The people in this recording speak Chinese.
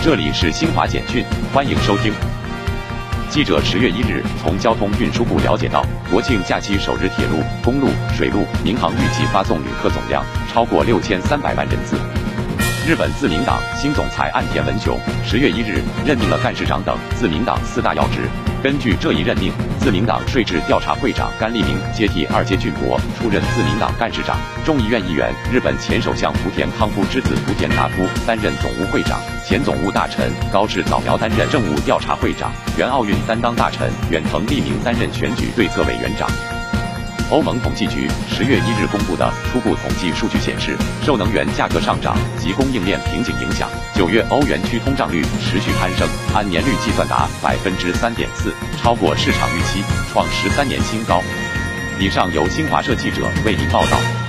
这里是新华简讯，欢迎收听。记者十月一日从交通运输部了解到，国庆假期首日铁路、公路、水路、民航预计发送旅客总量超过六千三百万人次。日本自民党新总裁岸田文雄十月一日任命了干事长等自民党四大要职。根据这一任命，自民党税制调查会长甘利明接替二阶俊博出任自民党干事长，众议院议员日本前首相福田康夫之子福田达夫担任总务会长，前总务大臣高市早苗担任政务调查会长，原奥运担当大臣远藤利明担任选举对策委员长。欧盟统计局十月一日公布的初步统计数据显示，受能源价格上涨及供应链瓶颈影响，九月欧元区通胀率持续攀升，按年率计算达百分之三点四，超过市场预期，创十三年新高。以上由新华社记者为您报道。